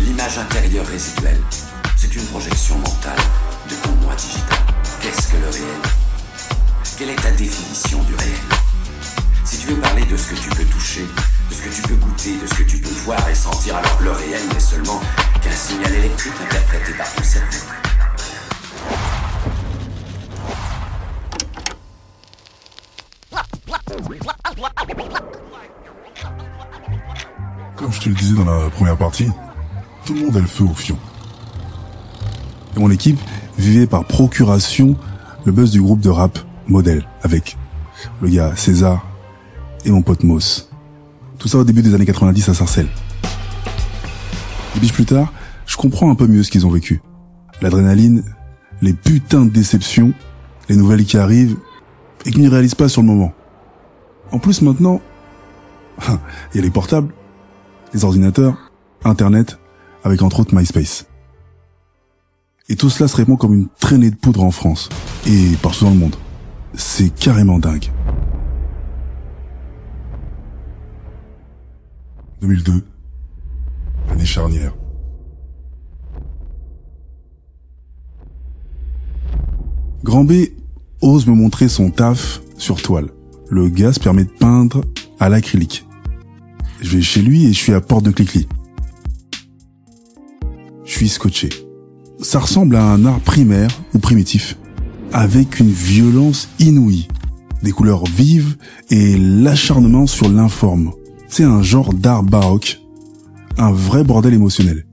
l'image intérieure résiduelle. C'est une projection mentale de ton moi digital. Qu'est-ce que le réel? Quelle est ta définition du réel? Si tu veux parler de ce que tu peux toucher, de ce que tu peux goûter, de ce que tu peux voir et sentir, alors le réel n'est seulement qu'un signal électrique interprété par ton cerveau. Comme je te le disais dans la première partie, tout le monde a le feu au fion. Et mon équipe vivait par procuration le buzz du groupe de rap Modèle avec le gars César et mon pote Moss. Tout ça au début des années 90 à Sarcelles. Des biches plus tard, je comprends un peu mieux ce qu'ils ont vécu. L'adrénaline, les putains de déceptions, les nouvelles qui arrivent et qu'ils ne réalisent pas sur le moment. En plus maintenant, il y a les portables, les ordinateurs, Internet, avec entre autres MySpace. Et tout cela se répand comme une traînée de poudre en France et partout dans le monde. C'est carrément dingue. 2002, année charnière. Grand B ose me montrer son taf sur toile. Le se permet de peindre à l'acrylique. Je vais chez lui et je suis à porte de Clicly. Je suis scotché. Ça ressemble à un art primaire ou primitif, avec une violence inouïe, des couleurs vives et l'acharnement sur l'informe. C'est un genre d'art baroque, un vrai bordel émotionnel.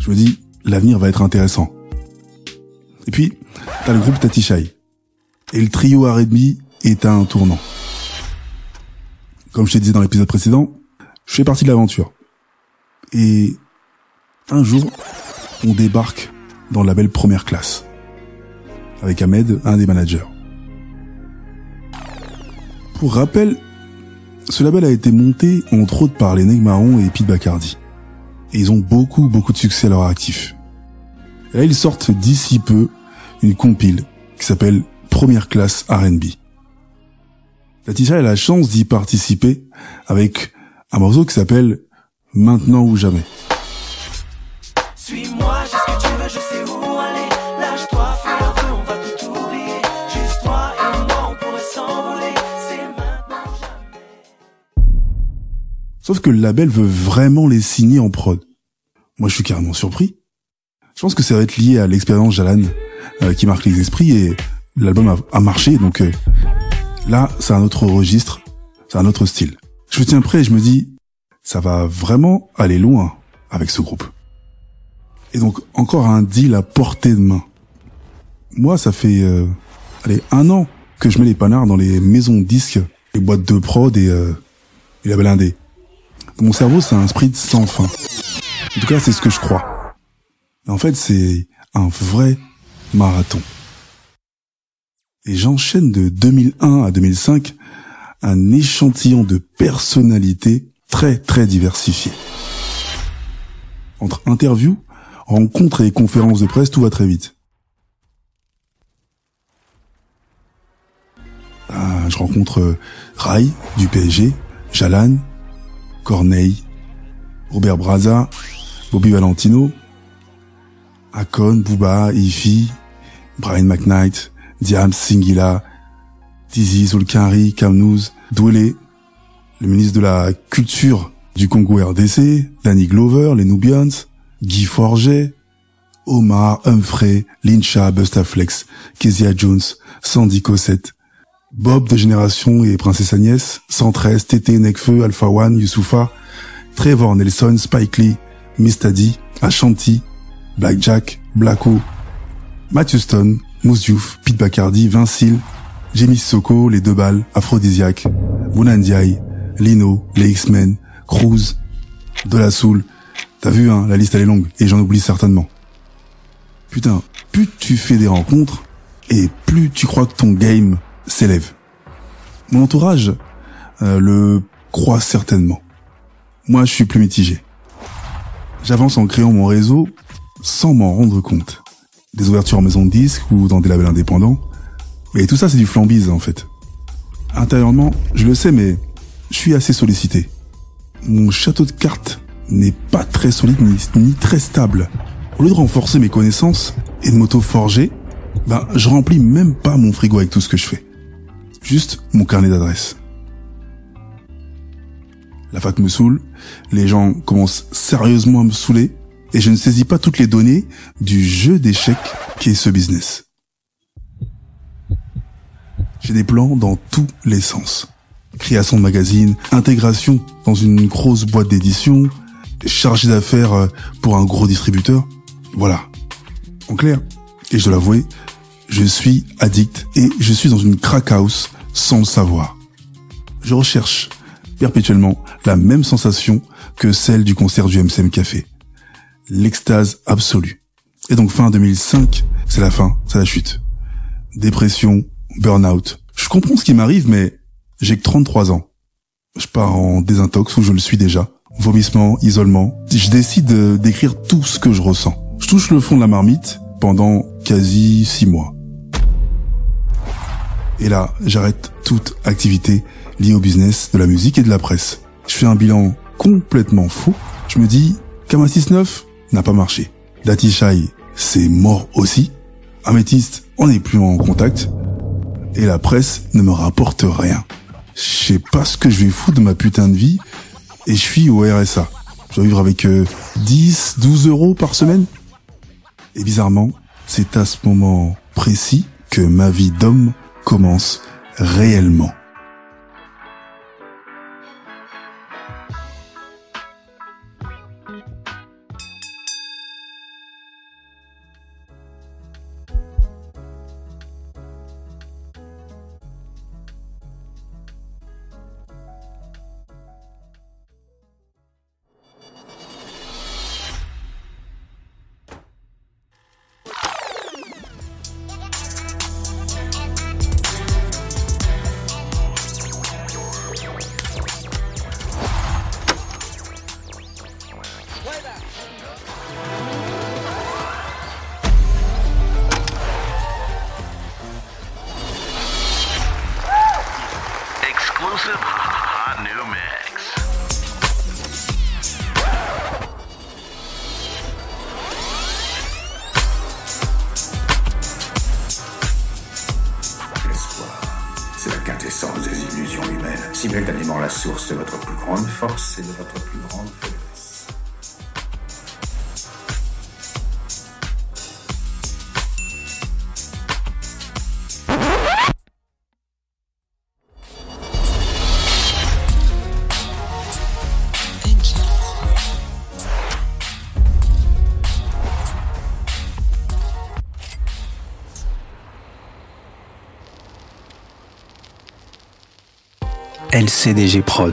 Je me dis, l'avenir va être intéressant. Et puis, t'as le groupe Tatishai. Et le trio R&B est à un tournant. Comme je t'ai dit dans l'épisode précédent, je fais partie de l'aventure. Et un jour, on débarque dans la belle première classe. Avec Ahmed, un des managers. Pour rappel, ce label a été monté entre autres par les et Pete Bacardi. Et ils ont beaucoup beaucoup de succès à leur actif. Et là ils sortent d'ici peu une compile qui s'appelle Première classe R&B. Laetitia a la chance d'y participer avec un morceau qui s'appelle Maintenant ou jamais. Suis-moi, j'ai ce que tu veux, je sais où aller. Lâche-toi, fais un feu, on va tout oublier. Juste toi et moi, on pourrait s'envoler. C'est maintenant ou jamais. Sauf que le label veut vraiment les signer en prod. Moi, je suis carrément surpris. Je pense que ça va être lié à l'expérience Jalan euh, qui marque les esprits et l'album a, a marché. Donc euh, là, c'est un autre registre, c'est un autre style. Je me tiens prêt et je me dis, ça va vraiment aller loin avec ce groupe. Et donc encore un deal à portée de main. Moi, ça fait euh, allez un an que je mets les panards dans les maisons disques, les boîtes de prod et euh, les labels indés. Dans mon cerveau, c'est un sprint sans fin. En tout cas, c'est ce que je crois. Et en fait, c'est un vrai marathon. Et j'enchaîne de 2001 à 2005 un échantillon de personnalités très très diversifiées. Entre interviews, rencontres et conférences de presse, tout va très vite. Ah, je rencontre euh, Rai du PSG, Jalan, Corneille, Robert Braza, Bobby Valentino, Akon, Booba, Ify, Brian McKnight, Diam Singila, Tizi Zulkari, Kamnouz, Douélé, le ministre de la Culture du Congo RDC, Danny Glover, les Nubians, Guy Forget, Omar, Humphrey, Lincha, Bustaflex, Kezia Jones, Sandy Cossette, Bob de Génération et Princesse Agnès, 113, Tété, Nekfeu, Alpha One, Youssoufa, Trevor Nelson, Spike Lee, Mistadi, Ashanti, Blackjack, Blacko, Matthew Stone, Mousse Diouf, Pete Bacardi, Vincile, Jamie Soko, Les Deux Balles, Aphrodisiac, Bounandiaï, Lino, les X-Men, Cruz, De La Soul. T'as vu, hein, la liste elle est longue, et j'en oublie certainement. Putain, plus tu fais des rencontres, et plus tu crois que ton game s'élève. Mon entourage euh, le croit certainement. Moi, je suis plus mitigé. J'avance en créant mon réseau sans m'en rendre compte. Des ouvertures en maison de disques ou dans des labels indépendants. Et tout ça, c'est du flambise, en fait. Intérieurement, je le sais, mais je suis assez sollicité. Mon château de cartes n'est pas très solide ni, très stable. Au lieu de renforcer mes connaissances et de m'auto-forger, ben, je remplis même pas mon frigo avec tout ce que je fais. Juste mon carnet d'adresses. La fac me saoule, les gens commencent sérieusement à me saouler, et je ne saisis pas toutes les données du jeu d'échecs qui est ce business. J'ai des plans dans tous les sens. Création de magazine, intégration dans une grosse boîte d'édition, chargé d'affaires euh, pour un gros distributeur. Voilà. En clair, et je dois l'avouer, je suis addict et je suis dans une crack house sans le savoir. Je recherche perpétuellement la même sensation que celle du concert du MCM Café. L'extase absolue. Et donc fin 2005, c'est la fin, c'est la chute. Dépression, burn-out. Je comprends ce qui m'arrive, mais j'ai que 33 ans. Je pars en désintox où je le suis déjà. Vomissement, isolement. Je décide d'écrire tout ce que je ressens. Je touche le fond de la marmite pendant quasi 6 mois. Et là, j'arrête toute activité liée au business de la musique et de la presse. Je fais un bilan complètement fou. Je me dis, Kama 69 n'a pas marché. Datishai, c'est mort aussi. Améthyste, on n'est plus en contact. Et la presse ne me rapporte rien. Je sais pas ce que je vais foutre de ma putain de vie. Et je suis au RSA. Je dois vivre avec 10, 12 euros par semaine. Et bizarrement, c'est à ce moment précis que ma vie d'homme commence réellement. L'espoir, c'est la quintessence des illusions humaines, simultanément la source de votre plus grande force et de votre plus grande faiblesse. LCDG Prod.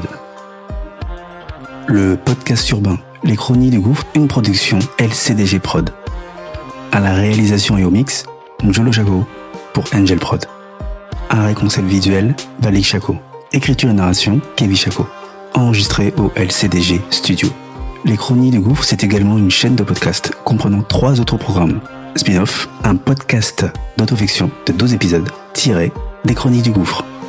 Le podcast urbain, les chronies du gouffre, une production LCDG Prod. À la réalisation et au mix, Njolo Jago pour Angel Prod. Un réconcept visuel, Valik Chaco. Écriture et narration, Kevin Chaco. Enregistré au LCDG Studio. Les Chronies du Gouffre, c'est également une chaîne de podcast comprenant trois autres programmes. Spin-off, un podcast d'autofiction de 12 épisodes, tiré des Chroniques du Gouffre.